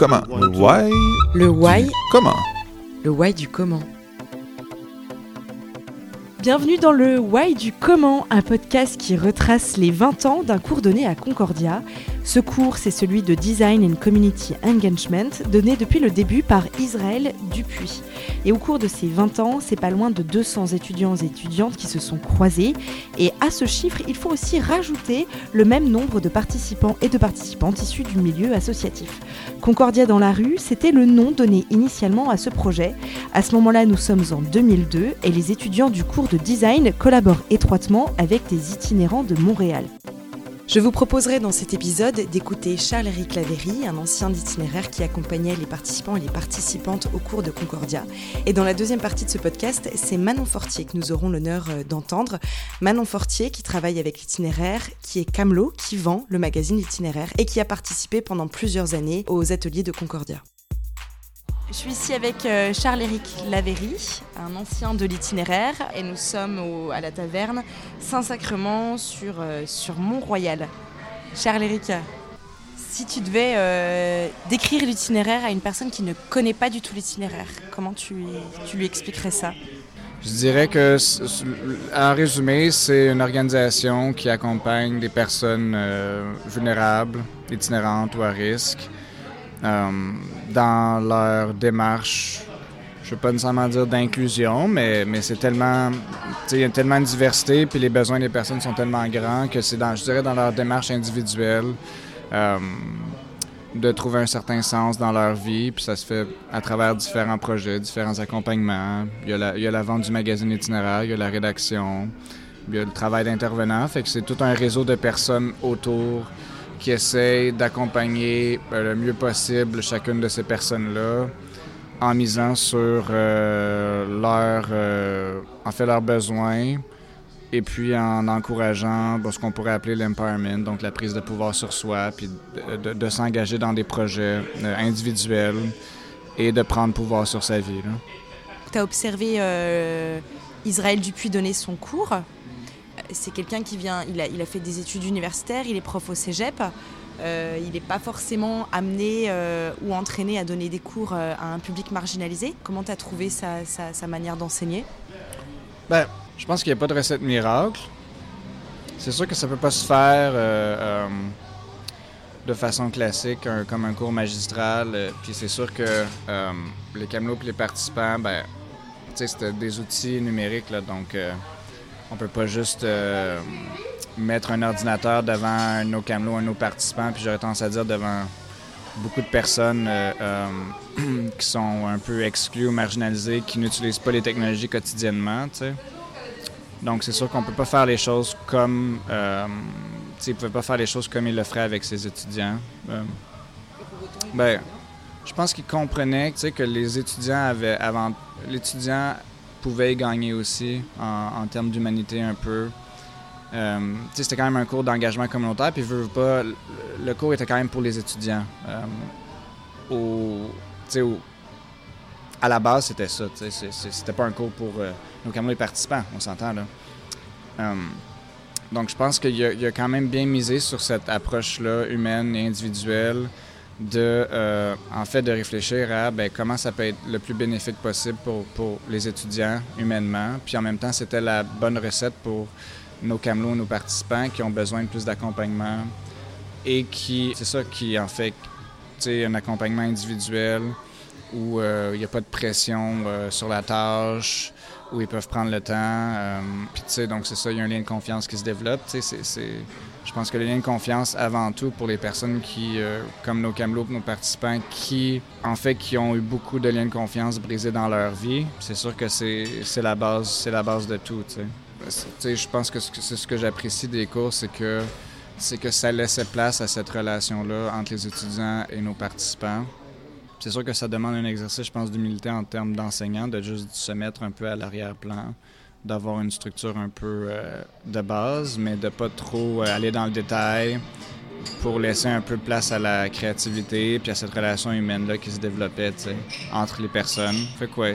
comment? Le why. Le why. Comment? Le why du comment. Bienvenue dans le Why du comment, un podcast qui retrace les 20 ans d'un cours donné à Concordia. Ce cours, c'est celui de Design and Community Engagement, donné depuis le début par Israël Dupuis. Et au cours de ces 20 ans, c'est pas loin de 200 étudiants et étudiantes qui se sont croisés. Et à ce chiffre, il faut aussi rajouter le même nombre de participants et de participantes issus du milieu associatif. Concordia dans la rue, c'était le nom donné initialement à ce projet. À ce moment-là, nous sommes en 2002 et les étudiants du cours de design collaborent étroitement avec des itinérants de Montréal. Je vous proposerai dans cet épisode d'écouter Charles-Éric Lavéry, un ancien itinéraire qui accompagnait les participants et les participantes au cours de Concordia. Et dans la deuxième partie de ce podcast, c'est Manon Fortier que nous aurons l'honneur euh, d'entendre. Manon Fortier qui travaille avec l'itinéraire, qui est Camelot, qui vend le magazine L'itinéraire et qui a participé pendant plusieurs années aux ateliers de Concordia. Je suis ici avec euh, Charles-Éric Lavéry, un ancien de l'itinéraire, et nous sommes à la taverne Saint-Sacrement sur, euh, sur Mont-Royal. Charles-Éric, si tu devais euh, décrire l'itinéraire à une personne qui ne connaît pas du tout l'itinéraire, comment tu, tu lui expliquerais ça? Je dirais que, en résumé, c'est une organisation qui accompagne des personnes vulnérables, itinérantes ou à risque, dans leur démarche, je ne veux pas nécessairement dire d'inclusion, mais, mais c'est tellement, il y a tellement de diversité, puis les besoins des personnes sont tellement grands que c'est, dans, je dirais, dans leur démarche individuelle. Euh, de trouver un certain sens dans leur vie, puis ça se fait à travers différents projets, différents accompagnements. Il y a la, y a la vente du magazine itinéraire, il y a la rédaction, il y a le travail d'intervenant, fait que c'est tout un réseau de personnes autour qui essaye d'accompagner euh, le mieux possible chacune de ces personnes-là en misant sur euh, leur, euh, en fait, leurs besoins et puis en encourageant ce qu'on pourrait appeler l'empowerment, donc la prise de pouvoir sur soi, puis de, s'engager dans des projets individuels et de prendre pouvoir sur sa vie. Tu as observé Israël Dupuis donner son cours? C'est quelqu'un qui vient, il a, il a, fait des études universitaires, il est prof au cégep. Euh, il n'est pas forcément amené euh, ou entraîné à donner des cours euh, à un public marginalisé. Comment tu as trouvé sa, manière d'enseigner? Ben, Je pense qu'il n'y a pas de recette miracle. C'est sûr que ça ne peut pas se faire de façon classique, comme un cours magistral. Puis c'est sûr que les camelots et les participants, ben, c'était des outils numériques, là, donc on peut pas juste euh, mettre un ordinateur devant nos camelots, un nos participants, puis j'aurais tendance à dire devant beaucoup de personnes euh, euh, qui sont un peu exclues ou marginalisées, qui n'utilisent pas les technologies quotidiennement. Donc c'est sûr qu'on peut pas faire les choses comme euh, ne pouvait pas faire les choses comme il le ferait avec ses étudiants. ben, je pense qu'il comprenait que les étudiants avaient avant l'étudiant pouvait gagner aussi en, termes d'humanité un peu. Euh, c'était quand même un cours d'engagement communautaire, puis veux, pas, le, cours était quand même pour les étudiants. Euh, à la base, c'était ça. C'était pas un cours pour euh, nos camarades participants, on s'entend là. Euh, donc, je pense qu'il a, a, quand même bien misé sur cette approche-là humaine et individuelle de, euh, en fait, de réfléchir à ben, comment ça peut être le plus bénéfique possible pour, pour, les étudiants humainement. Puis en même temps, c'était la bonne recette pour nos camelots, nos participants qui ont besoin de plus d'accompagnement et qui, c'est ça qui en fait, un accompagnement individuel où euh, il n'y a pas de pression euh, sur la tâche, où ils peuvent prendre le temps. puis tu sais, donc c'est ça, il y a un lien de confiance qui se développe. Tu sais, c'est je pense que le lien de confiance, avant tout, pour les personnes qui, euh, comme nos camelots, nos participants, qui, en fait, qui ont eu beaucoup de liens de confiance brisés dans leur vie, c'est sûr que c'est la base, c'est la base de tout. sais, je pense que c'est ce que j'apprécie des cours, c'est que c'est que ça laissait place à cette relation-là entre les étudiants et nos participants. C'est sûr que ça demande un exercice, je pense, d'humilité en termes d'enseignants, de juste se mettre un peu à l'arrière-plan d'avoir une structure un peu euh, de base, mais de pas trop euh, aller dans le détail pour laisser un peu place à la créativité puis à cette relation humaine-là qui se développait entre les personnes. Fait quoi?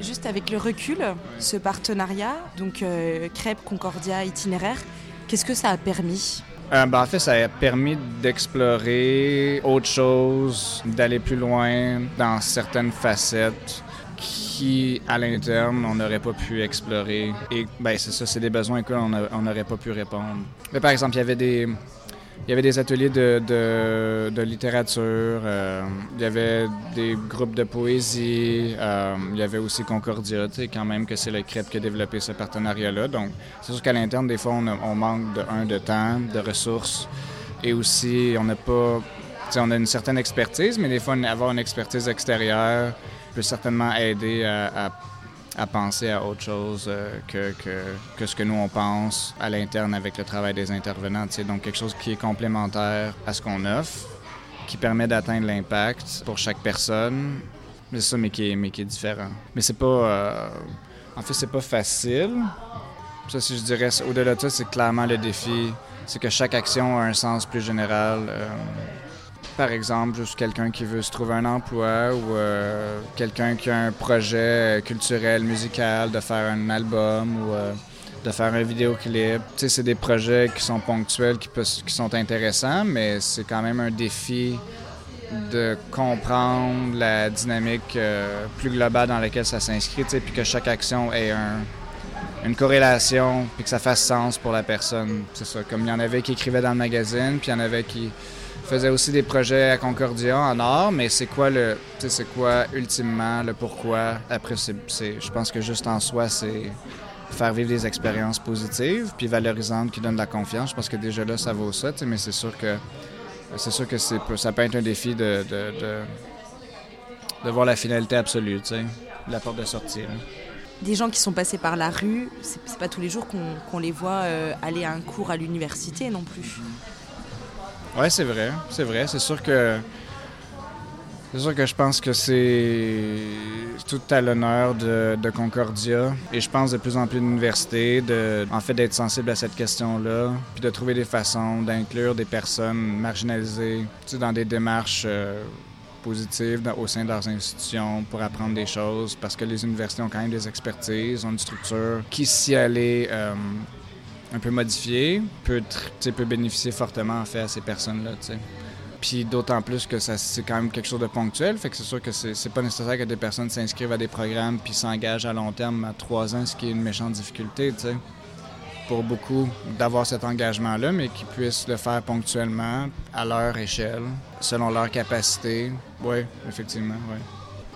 Juste avec le recul, ce partenariat, donc euh, Crêpe, Concordia, Itinéraire, qu'est-ce que ça a permis? Euh, ben, en fait, ça a permis d'explorer autre chose, d'aller plus loin dans certaines facettes qui, à l'interne, on n'aurait pas pu explorer. Et ben, c'est ça, c'est des besoins auxquels on n'aurait pas pu répondre. Mais, par exemple, il y avait des, il y avait des ateliers de, de, littérature, euh, il y avait des groupes de poésie, euh, il y avait aussi Concordia, quand même que c'est le CREP qui a développé ce partenariat-là. Donc, c'est sûr qu'à l'interne, des fois, on, manque de, un, de temps, de ressources, et aussi, on n'a pas... On a une certaine expertise, mais des fois, avoir une expertise extérieure peut certainement aider à, penser à autre chose euh, que, que, ce que nous, on pense à l'interne avec le travail des intervenants. Donc, quelque chose qui est complémentaire à ce qu'on offre, qui permet d'atteindre l'impact pour chaque personne. C'est ça, mais qui est, mais qui est différent. Mais c'est pas... Euh, en fait, c'est pas facile. Ça, si je dirais, au-delà de ça, c'est clairement le défi. C'est que chaque action a un sens plus général. Euh, par exemple, juste quelqu'un qui veut se trouver un emploi ou euh, quelqu'un qui a un projet culturel, musical, de faire un album ou euh, de faire un vidéoclip. Tu sais, c'est des projets qui sont ponctuels, qui, sont intéressants, mais c'est quand même un défi de comprendre la dynamique euh, plus globale dans laquelle ça s'inscrit, puis que chaque action ait une corrélation, puis que ça fasse sens pour la personne. C'est ça. Comme il y en avait qui écrivaient dans le magazine, puis il y en avait qui faisais aussi des projets à Concordia en art, mais c'est quoi le, c'est quoi ultimement le pourquoi. Après, c'est, je pense que juste en soi, c'est faire vivre des expériences positives puis valorisantes qui donnent de la confiance. Je pense que déjà là, ça vaut ça, mais c'est sûr que c'est sûr que c'est, ça peut être un défi de, de, de, voir la finalité absolue, la porte de sortie. Des gens qui sont passés par la rue, c'est, pas tous les jours qu'on, les voit euh, aller à un cours à l'université non plus. Oui, c'est vrai. C'est vrai. C'est sûr que. C'est sûr que je pense que c'est tout à l'honneur de, Concordia et je pense de plus en plus d'universités de, en fait, d'être sensible à cette question-là, puis de trouver des façons d'inclure des personnes marginalisées dans des démarches euh, positives au sein de leurs institutions pour apprendre des choses, parce que les universités ont quand même des expertises, ont une structure qui, si elle est euh, un peu modifié peut, peut bénéficier fortement en fait à ces personnes-là. Puis d'autant plus que ça c'est quand même quelque chose de ponctuel, fait que c'est sûr que c'est pas nécessaire que des personnes s'inscrivent à des programmes puis s'engagent à long terme à trois ans, ce qui est une méchante difficulté. Pour beaucoup d'avoir cet engagement-là, mais qui puissent le faire ponctuellement, à leur échelle, selon leur capacité. Oui, effectivement, oui.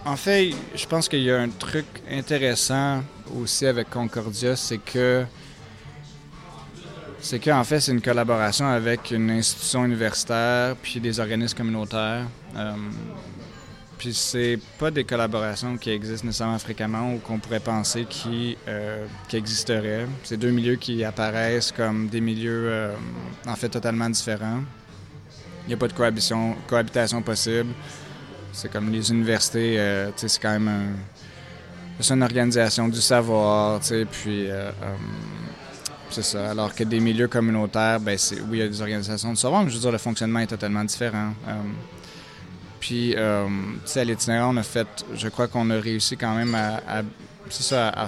En fait, je pense qu'il y a un truc intéressant aussi avec Concordia, c'est que c'est qu'en fait, c'est une collaboration avec une institution universitaire puis des organismes communautaires. Euh, puis c'est pas des collaborations qui existent nécessairement fréquemment ou qu'on pourrait penser qui, euh, existeraient. C'est deux milieux qui apparaissent comme des milieux euh, en fait totalement différents. Il n'y a pas de cohabitation, cohabitation possible. C'est comme les universités, euh, c'est quand même un, une organisation du savoir, puis c'est ça. Alors que des milieux communautaires, ben c'est, oui, il y a des organisations de savoir, mais je veux dire, le fonctionnement est totalement différent. Euh, puis, euh, tu sais, à l'itinérant, on a fait, je crois qu'on a réussi quand même à,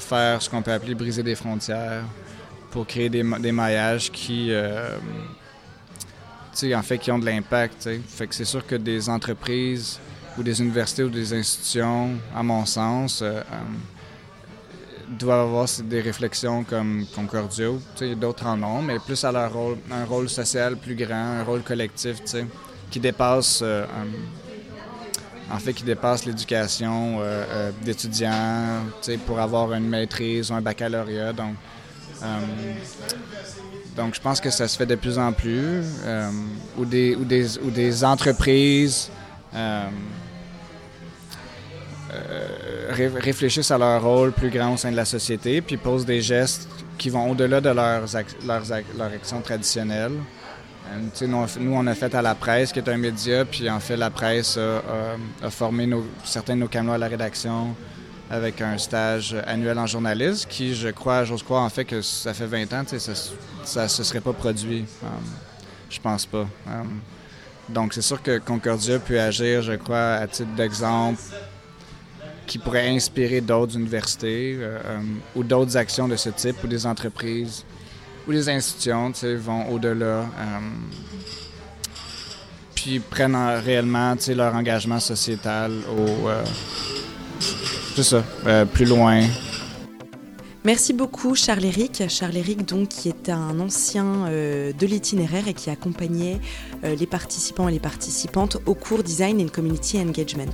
faire ce qu'on peut appeler briser des frontières pour créer des, maillages qui, euh, en fait, qui ont de l'impact. Fait que c'est sûr que des entreprises ou des universités ou des institutions, à mon sens, doivent avoir des réflexions comme Concordio. D'autres en ont, mais plus à leur rôle, un rôle social plus grand, un rôle collectif, qui dépasse, euh, en fait, qui dépasse l'éducation euh, euh, d'étudiants, pour avoir une maîtrise ou un baccalauréat. Donc, donc, je pense que ça se fait de plus en plus, ou, des, ou, des, ou des entreprises réfléchissent à leur rôle plus grand au sein de la société, puis posent des gestes qui vont au-delà de leurs, leurs, leurs. Euh, nous, nous, on a fait à la presse, qui est un média, puis en fait, la presse a, formé certains de nos caméras à la rédaction avec un stage annuel en journalisme, qui, je crois, j'ose croire, en fait, que ça fait 20 ans, ça ne se serait pas produit. Je um, je pense pas. Um, donc, c'est sûr que Concordia peut agir, je crois, à titre d'exemple, qui pourrait inspirer d'autres universités euh, euh, ou d'autres actions de ce type ou des entreprises ou les institutions vont au-delà. puis prennent réellement leur engagement sociétal au. ça, plus loin, Merci beaucoup Charles-Éric. Charles-Éric donc qui est un ancien euh, de l'itinéraire et qui accompagnait euh, les participants et les participantes au cours Design and Community Engagement.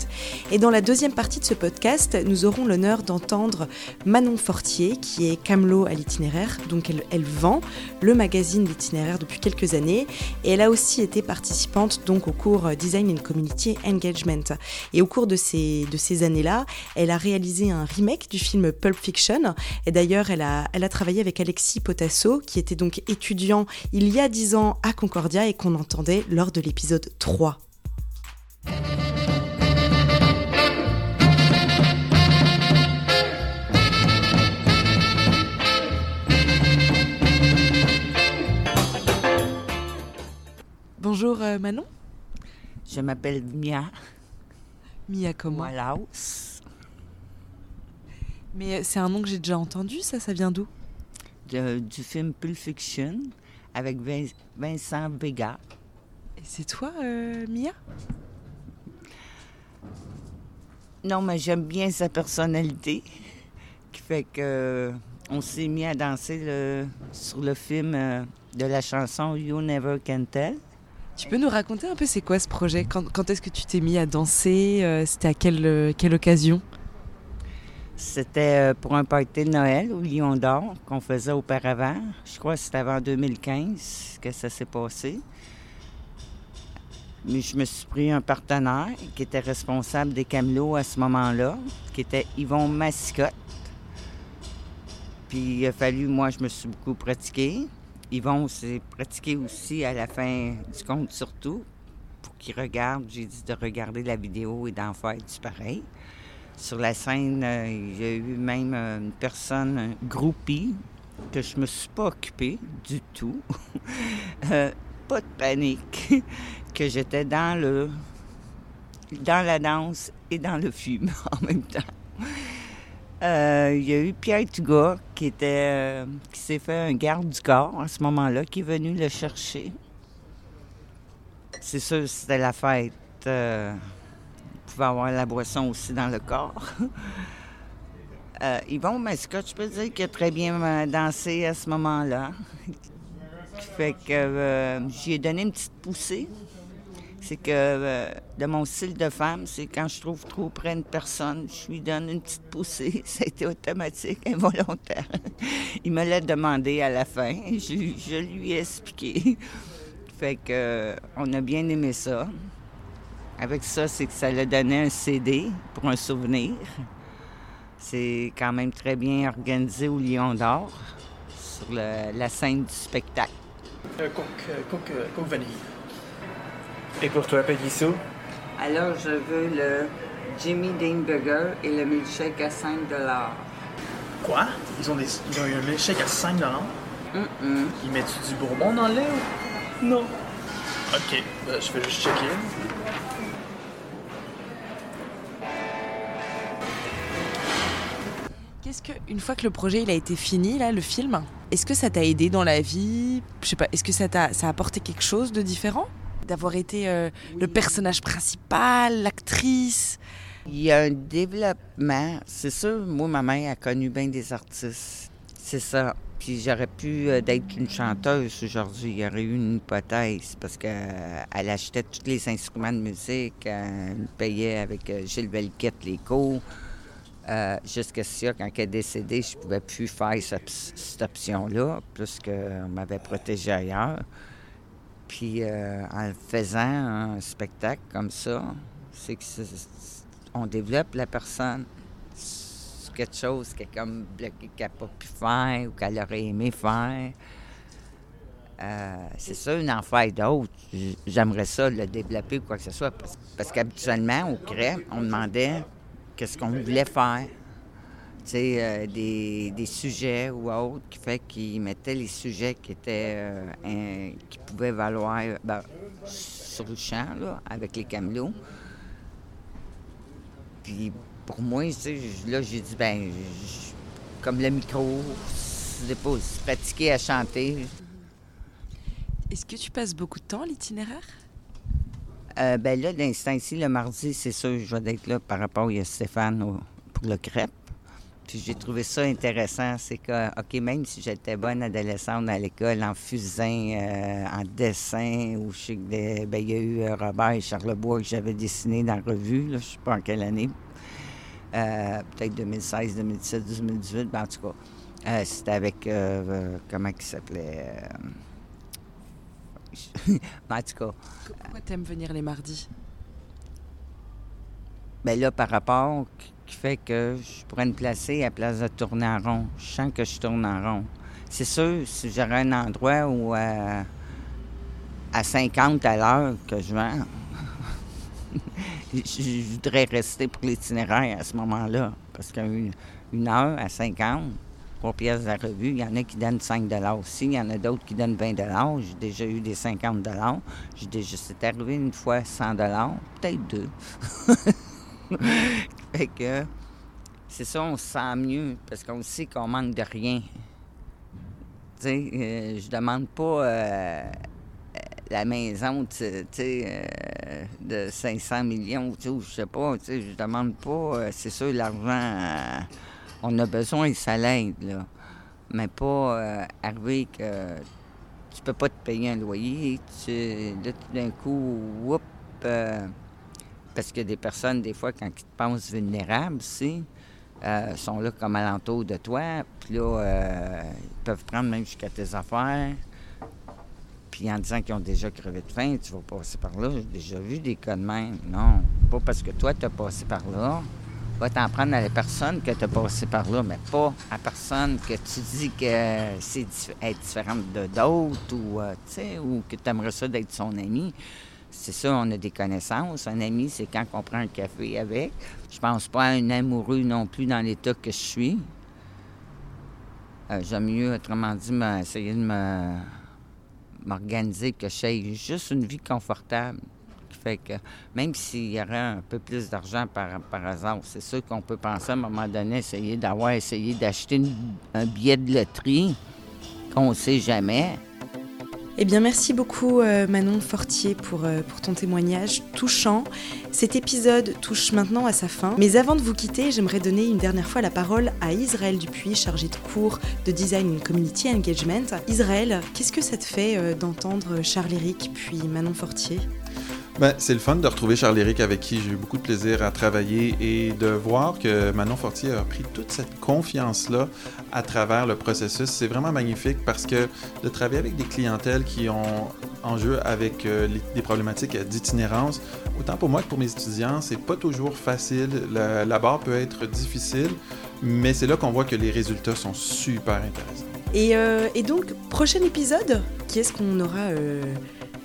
Et dans la deuxième partie de ce podcast, nous aurons l'honneur d'entendre Manon Fortier qui est camelot à l'itinéraire. Donc elle, vend le magazine l'itinéraire depuis quelques années et elle a aussi été participante donc au cours Design and Community Engagement. Et au cours de ces, de ces années-là, elle a réalisé un remake du film Pulp Fiction. D'ailleurs, elle a, elle a travaillé avec Alexis Potasso, qui était donc étudiant il y a 10 ans à Concordia et qu'on entendait lors de l'épisode 3. Bonjour euh, Manon. Je m'appelle Mia. Mia comment? Mais c'est un nom que j'ai déjà entendu, ça, ça vient d'où? Du film Pulp Fiction avec Vincent Vega. Et c'est toi, euh, Mia? Non, mais j'aime bien sa personnalité, qui fait que on s'est mis à danser le, sur le film euh, de la chanson You Never Can Tell. Tu peux nous raconter un peu c'est quoi ce projet? Quand, quand est-ce que tu t'es mis à danser? Euh, C'était à quelle, quelle occasion? C'était euh, pour un party de Noël au Lion d'Or qu'on faisait auparavant. Je crois que c'était avant 2015 que ça s'est passé. Mais je me suis pris un partenaire qui était responsable des camelots à ce moment-là, qui était Yvon Mascotte. Puis il a fallu, moi, je me suis beaucoup pratiqué. Yvon s'est pratiqué aussi à la fin du compte, surtout, pour qu'il regarde. J'ai dit de regarder la vidéo et d'en faire du pareil. Sur la scène, euh, il y a eu même une personne, groupie, que je me suis pas occupée du tout. Euh, pas de panique, que j'étais dans le dans la danse et dans le film en même temps. Euh, il y a eu Pierre Tuga qui était qui s'est fait un garde du corps à ce moment-là, qui est venu le chercher. C'est sûr, c'était la fête pouvait avoir la boisson aussi dans le corps. euh, Yvon Mascotte, je peux dire qu'il a très bien euh, dansé à ce moment-là? fait que euh, j'y ai donné une petite poussée. C'est que euh, de mon style de femme, c'est quand je trouve trop près d'une personne, je lui donne une petite poussée. Ça a été automatique, involontaire. Il me l'a demandé à la fin. Je, je lui ai expliqué. fait que on a bien aimé ça. Avec ça, c'est que ça l'a donné un CD pour un souvenir. C'est quand même très bien organisé au Lion d'Or, sur la scène du spectacle. Euh, coke, euh, coke, euh, coke, vanille. Et pour toi, Sou? Alors, je veux le Jimmy Dean Burger et le milkshake à 5 Quoi? Ils ont, des, ils ont eu un milkshake à 5 mm Ils mettent du bourbon dans le lait ou... Non. OK, ben, je vais juste checker. Est-ce que une fois que le projet il a été fini, là, le film, est-ce que ça t'a aidé dans la vie? Je sais pas. Est-ce que ça t'a ça a apporté quelque chose de différent? D'avoir été euh, le personnage principal, l'actrice? Il y a un développement. C'est sûr, moi, ma mère a connu bien des artistes. C'est ça. Puis j'aurais pu euh, d'être une chanteuse aujourd'hui. Il y aurait eu une hypothèse parce qu'elle achetait tous les instruments de musique, elle payait avec euh, Gilles Velquette les cours. Euh, jusqu'à ça, quand elle est décédée, je ne pouvais plus faire cette, option-là, puisqu'on m'avait protégé ailleurs. Puis euh, en faisant un spectacle comme ça, c'est qu'on développe la personne sur quelque chose qu'elle comme bloqué qu'elle n'a pas pu faire ou qu'elle aurait aimé faire. Euh, c'est ça, une en d'autres. J'aimerais ça le développer ou quoi que ce soit. Parce, qu'habituellement, au CREM, on demandait qu'est-ce qu'on voulait faire. Euh, des, sujets ou autres, qui fait qu'ils mettaient les sujets qui étaient euh, qui pouvaient valoir ben, sur le champ, là, avec les camelots. Puis pour moi, là, j'ai dit, ben comme le micro, se dépose, pratiquer à chanter. Est-ce que tu passes beaucoup de temps à l'itinéraire? Euh, ben là, l'instant ici, le mardi, c'est sûr, je vais être là par rapport à Stéphane pour le crêpe. Puis j'ai trouvé ça intéressant, c'est que, OK, même si j'étais bonne adolescente à l'école, en fusain, euh, en dessin, ou je sais que ben, il y a eu euh, Robert et Charlebois que j'avais dessiné dans la revue, je ne sais pas en quelle année, peut-être 2016, 2017, 2018, ben, en tout cas, c'était avec, comment il s'appelait? Tout cas. Pourquoi t'aimes venir les mardis? Ben là, par rapport qui fait que je pourrais me placer à place de tourner en rond. Je sens que je tourne en rond. C'est sûr, si j'aurais un endroit où euh, à 50 à l'heure que je vends, je, voudrais rester pour l'itinéraire à ce moment-là. Parce qu'une une heure à 50, pour pièces de la revue, il y en a qui donnent 5 aussi, il y en a d'autres qui donnent 20 J'ai déjà eu des 50 J'ai déjà, c'est arrivé une fois 100 peut-être deux. fait que c'est ça, on se sent mieux parce qu'on sait qu'on manque de rien. Tu sais, euh, je demande pas euh, la maison, euh, de 500 millions, tu sais, je sais pas, tu sais, je demande pas, c'est sûr, l'argent, on a besoin, ça l'aide, là. Mais pas arriver que tu peux pas te payer un loyer, tu, là, tout d'un coup, whoop, parce qu'il y a des personnes, des fois, quand ils te pensent vulnérables, aussi, euh, sont là comme alentour de toi. Puis là, euh, ils peuvent prendre même jusqu'à tes affaires. Puis en disant qu'ils ont déjà crevé de faim, tu vas passer par là. J'ai déjà vu des cas de même. Non, pas parce que toi, tu as passé par là. Va t'en prendre à la personne que tu as passé par là, mais pas à personne que tu dis que c'est être différente de d'autres ou, euh, ou que tu aimerais ça d'être son ami c'est ça, on a des connaissances. Un ami, c'est quand on prend un café avec. Je pense pas à un amoureux non plus dans l'état que je suis. Euh, j'aime mieux, autrement dit, essayer de m'organiser que j'ai juste une vie confortable. Fait que même s'il y aurait un peu plus d'argent par, par hasard, c'est sûr qu'on peut penser à un moment donné, essayer d'avoir essayé d'acheter un billet de loterie qu'on ne sait jamais. Eh bien, merci beaucoup euh, Manon Fortier pour, euh, pour ton témoignage touchant. Cet épisode touche maintenant à sa fin. Mais avant de vous quitter, j'aimerais donner une dernière fois la parole à Israël Dupuis, chargé de cours de Design and Community Engagement. Israël, qu'est-ce que ça te fait euh, d'entendre Charles Éric puis Manon Fortier? Ben, c'est le fun de retrouver Charles-Éric avec qui j'ai eu beaucoup de plaisir à travailler et de voir que Manon Fortier a pris toute cette confiance-là à travers le processus. C'est vraiment magnifique parce que de travailler avec des clientèles qui ont en jeu avec euh, des problématiques d'itinérance, autant pour moi que pour mes étudiants, c'est pas toujours facile. La, barre peut être difficile, mais c'est là qu'on voit que les résultats sont super intéressants. Et, euh, donc, prochain épisode, qui est-ce qu'on aura euh,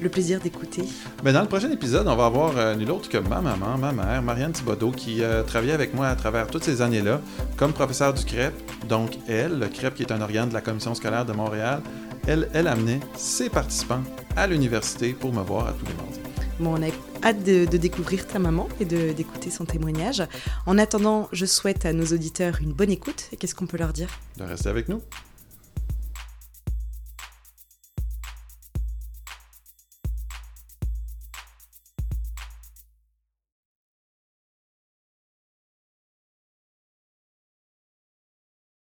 le plaisir d'écouter. Mais dans le prochain épisode, on va avoir euh, nul autre que ma maman, ma mère, Marianne Thibodeau, qui a travaillé avec moi à travers toutes ces années-là comme professeur du CREP. Donc, elle, le CREP qui est un organe de la Commission scolaire de Montréal, elle, elle amenait ses participants à l'université pour me voir à tous les mardis. Bon, on a hâte de, de découvrir ta maman et d'écouter son témoignage. En attendant, je souhaite à nos auditeurs une bonne écoute. Qu'est-ce qu'on peut leur dire? De rester avec nous.